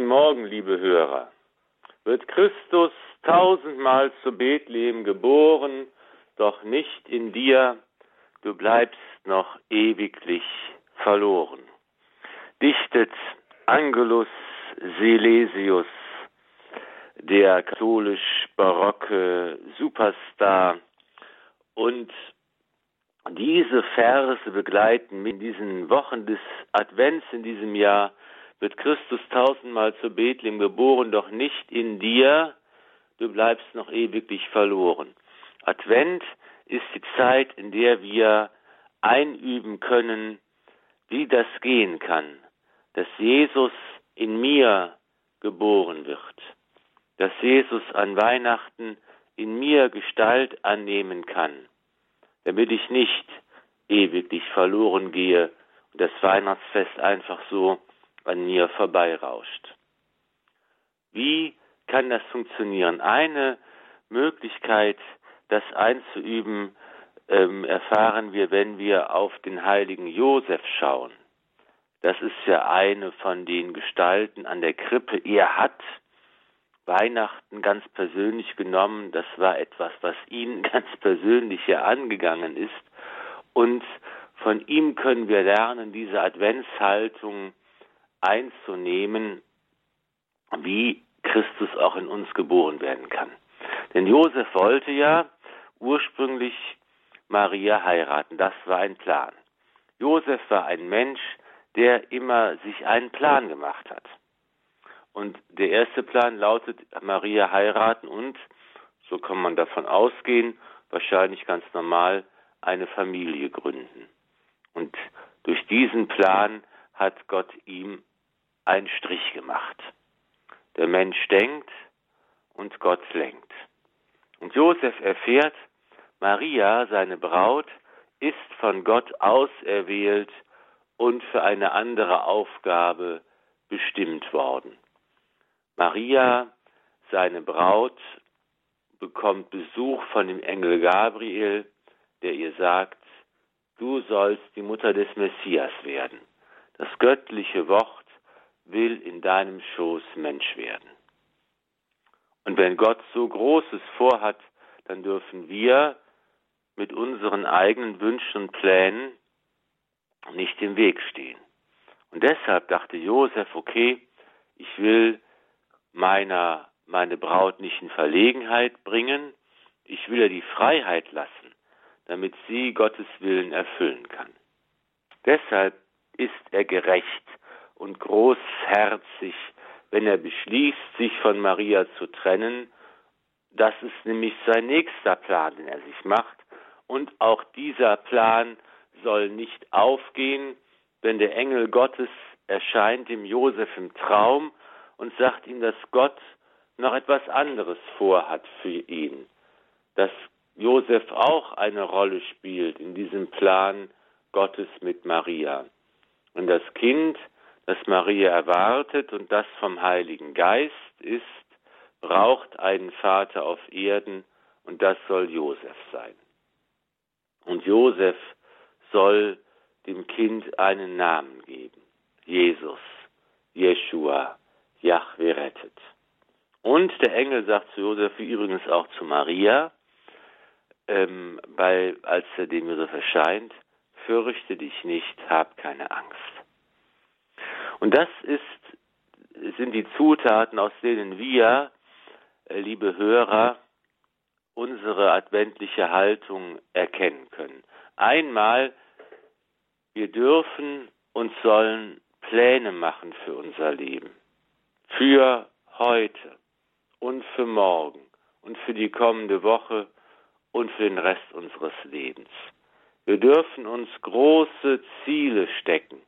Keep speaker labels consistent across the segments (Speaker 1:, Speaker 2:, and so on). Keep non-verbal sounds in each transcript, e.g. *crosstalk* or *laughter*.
Speaker 1: Guten Morgen, liebe Hörer. Wird Christus tausendmal zu Bethlehem geboren, doch nicht in dir, du bleibst noch ewiglich verloren. Dichtet Angelus Silesius, der katholisch-barocke Superstar. Und diese Verse begleiten in diesen Wochen des Advents in diesem Jahr wird Christus tausendmal zu Bethlehem geboren, doch nicht in dir, du bleibst noch ewiglich verloren. Advent ist die Zeit, in der wir einüben können, wie das gehen kann, dass Jesus in mir geboren wird, dass Jesus an Weihnachten in mir Gestalt annehmen kann, damit ich nicht ewiglich verloren gehe und das Weihnachtsfest einfach so an mir vorbeirauscht. Wie kann das funktionieren? Eine Möglichkeit, das einzuüben, ähm, erfahren wir, wenn wir auf den heiligen Josef schauen. Das ist ja eine von den Gestalten an der Krippe. Er hat Weihnachten ganz persönlich genommen. Das war etwas, was ihn *laughs* ganz persönlich hier angegangen ist. Und von ihm können wir lernen, diese Adventshaltung einzunehmen, wie Christus auch in uns geboren werden kann. Denn Josef wollte ja ursprünglich Maria heiraten. Das war ein Plan. Josef war ein Mensch, der immer sich einen Plan gemacht hat. Und der erste Plan lautet Maria heiraten und, so kann man davon ausgehen, wahrscheinlich ganz normal eine Familie gründen. Und durch diesen Plan hat Gott ihm einen Strich gemacht. Der Mensch denkt und Gott lenkt. Und Josef erfährt, Maria, seine Braut, ist von Gott auserwählt und für eine andere Aufgabe bestimmt worden. Maria, seine Braut, bekommt Besuch von dem Engel Gabriel, der ihr sagt, du sollst die Mutter des Messias werden. Das göttliche Wort will in deinem Schoß Mensch werden. Und wenn Gott so Großes vorhat, dann dürfen wir mit unseren eigenen Wünschen und Plänen nicht im Weg stehen. Und deshalb dachte Josef, okay, ich will meiner, meine Braut nicht in Verlegenheit bringen, ich will ihr die Freiheit lassen, damit sie Gottes Willen erfüllen kann. Deshalb ist er gerecht und großherzig, wenn er beschließt, sich von Maria zu trennen. Das ist nämlich sein nächster Plan, den er sich macht. Und auch dieser Plan soll nicht aufgehen, wenn der Engel Gottes erscheint dem Josef im Traum und sagt ihm, dass Gott noch etwas anderes vorhat für ihn. Dass Josef auch eine Rolle spielt in diesem Plan Gottes mit Maria. Und das Kind das Maria erwartet und das vom Heiligen Geist ist, braucht einen Vater auf Erden und das soll Josef sein. Und Josef soll dem Kind einen Namen geben. Jesus, Jeshua, Yahweh rettet. Und der Engel sagt zu Josef, wie übrigens auch zu Maria, ähm, bei, als er dem Josef erscheint, fürchte dich nicht, hab keine Angst. Und das ist, sind die Zutaten, aus denen wir, äh, liebe Hörer, unsere adventliche Haltung erkennen können. Einmal, wir dürfen und sollen Pläne machen für unser Leben, für heute und für morgen und für die kommende Woche und für den Rest unseres Lebens. Wir dürfen uns große Ziele stecken.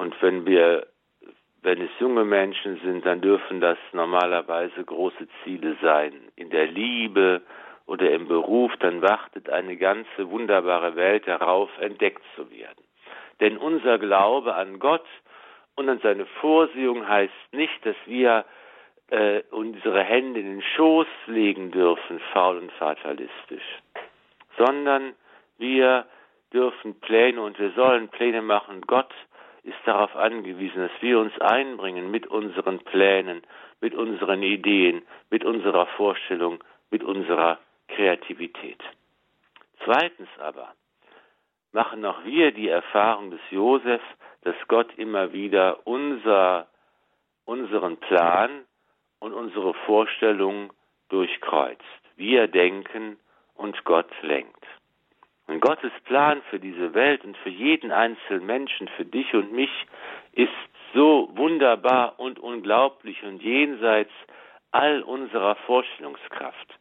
Speaker 1: Und wenn wir, wenn es junge Menschen sind, dann dürfen das normalerweise große Ziele sein. In der Liebe oder im Beruf, dann wartet eine ganze wunderbare Welt darauf, entdeckt zu werden. Denn unser Glaube an Gott und an seine Vorsehung heißt nicht, dass wir äh, unsere Hände in den Schoß legen dürfen, faul und fatalistisch, sondern wir dürfen Pläne und wir sollen Pläne machen. Gott ist darauf angewiesen, dass wir uns einbringen mit unseren Plänen, mit unseren Ideen, mit unserer Vorstellung, mit unserer Kreativität. Zweitens aber machen auch wir die Erfahrung des Josef, dass Gott immer wieder unser, unseren Plan und unsere Vorstellung durchkreuzt. Wir denken und Gott lenkt. Gottes Plan für diese Welt und für jeden einzelnen Menschen, für dich und mich, ist so wunderbar und unglaublich und jenseits all unserer Vorstellungskraft.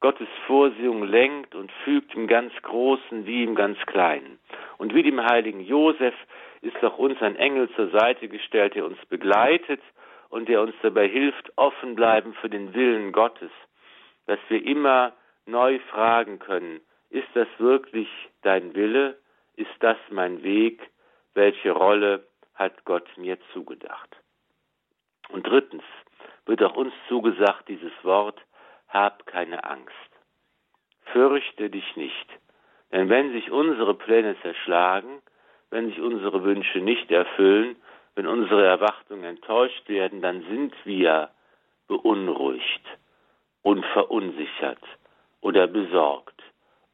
Speaker 1: Gottes Vorsehung lenkt und fügt im ganz Großen wie im ganz Kleinen. Und wie dem heiligen Josef ist auch uns ein Engel zur Seite gestellt, der uns begleitet und der uns dabei hilft, offen bleiben für den Willen Gottes, dass wir immer neu fragen können, ist das wirklich dein Wille? Ist das mein Weg? Welche Rolle hat Gott mir zugedacht? Und drittens wird auch uns zugesagt dieses Wort, hab keine Angst. Fürchte dich nicht. Denn wenn sich unsere Pläne zerschlagen, wenn sich unsere Wünsche nicht erfüllen, wenn unsere Erwartungen enttäuscht werden, dann sind wir beunruhigt und verunsichert oder besorgt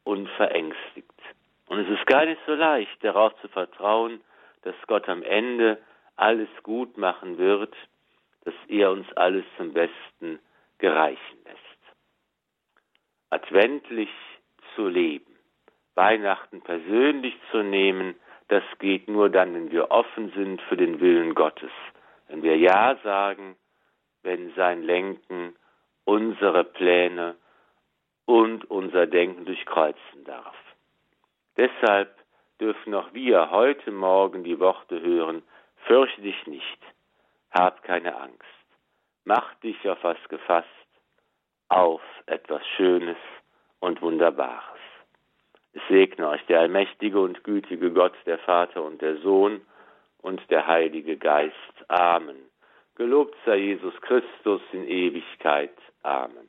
Speaker 1: und verängstigt. Und es ist gar nicht so leicht, darauf zu vertrauen, dass Gott am Ende alles gut machen wird, dass er uns alles zum Besten gereichen lässt. Adventlich zu leben, Weihnachten persönlich zu nehmen, das geht nur dann, wenn wir offen sind für den Willen Gottes. Wenn wir Ja sagen, wenn sein Lenken unsere Pläne und unser Denken durchkreuzen darf. Deshalb dürfen auch wir heute Morgen die Worte hören, fürchte dich nicht, hab keine Angst, mach dich auf was gefasst, auf etwas Schönes und Wunderbares. Es segne euch der allmächtige und gütige Gott, der Vater und der Sohn und der Heilige Geist. Amen. Gelobt sei Jesus Christus in Ewigkeit. Amen.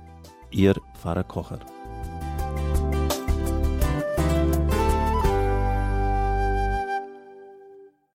Speaker 2: Ihr Pfarrer Kocher.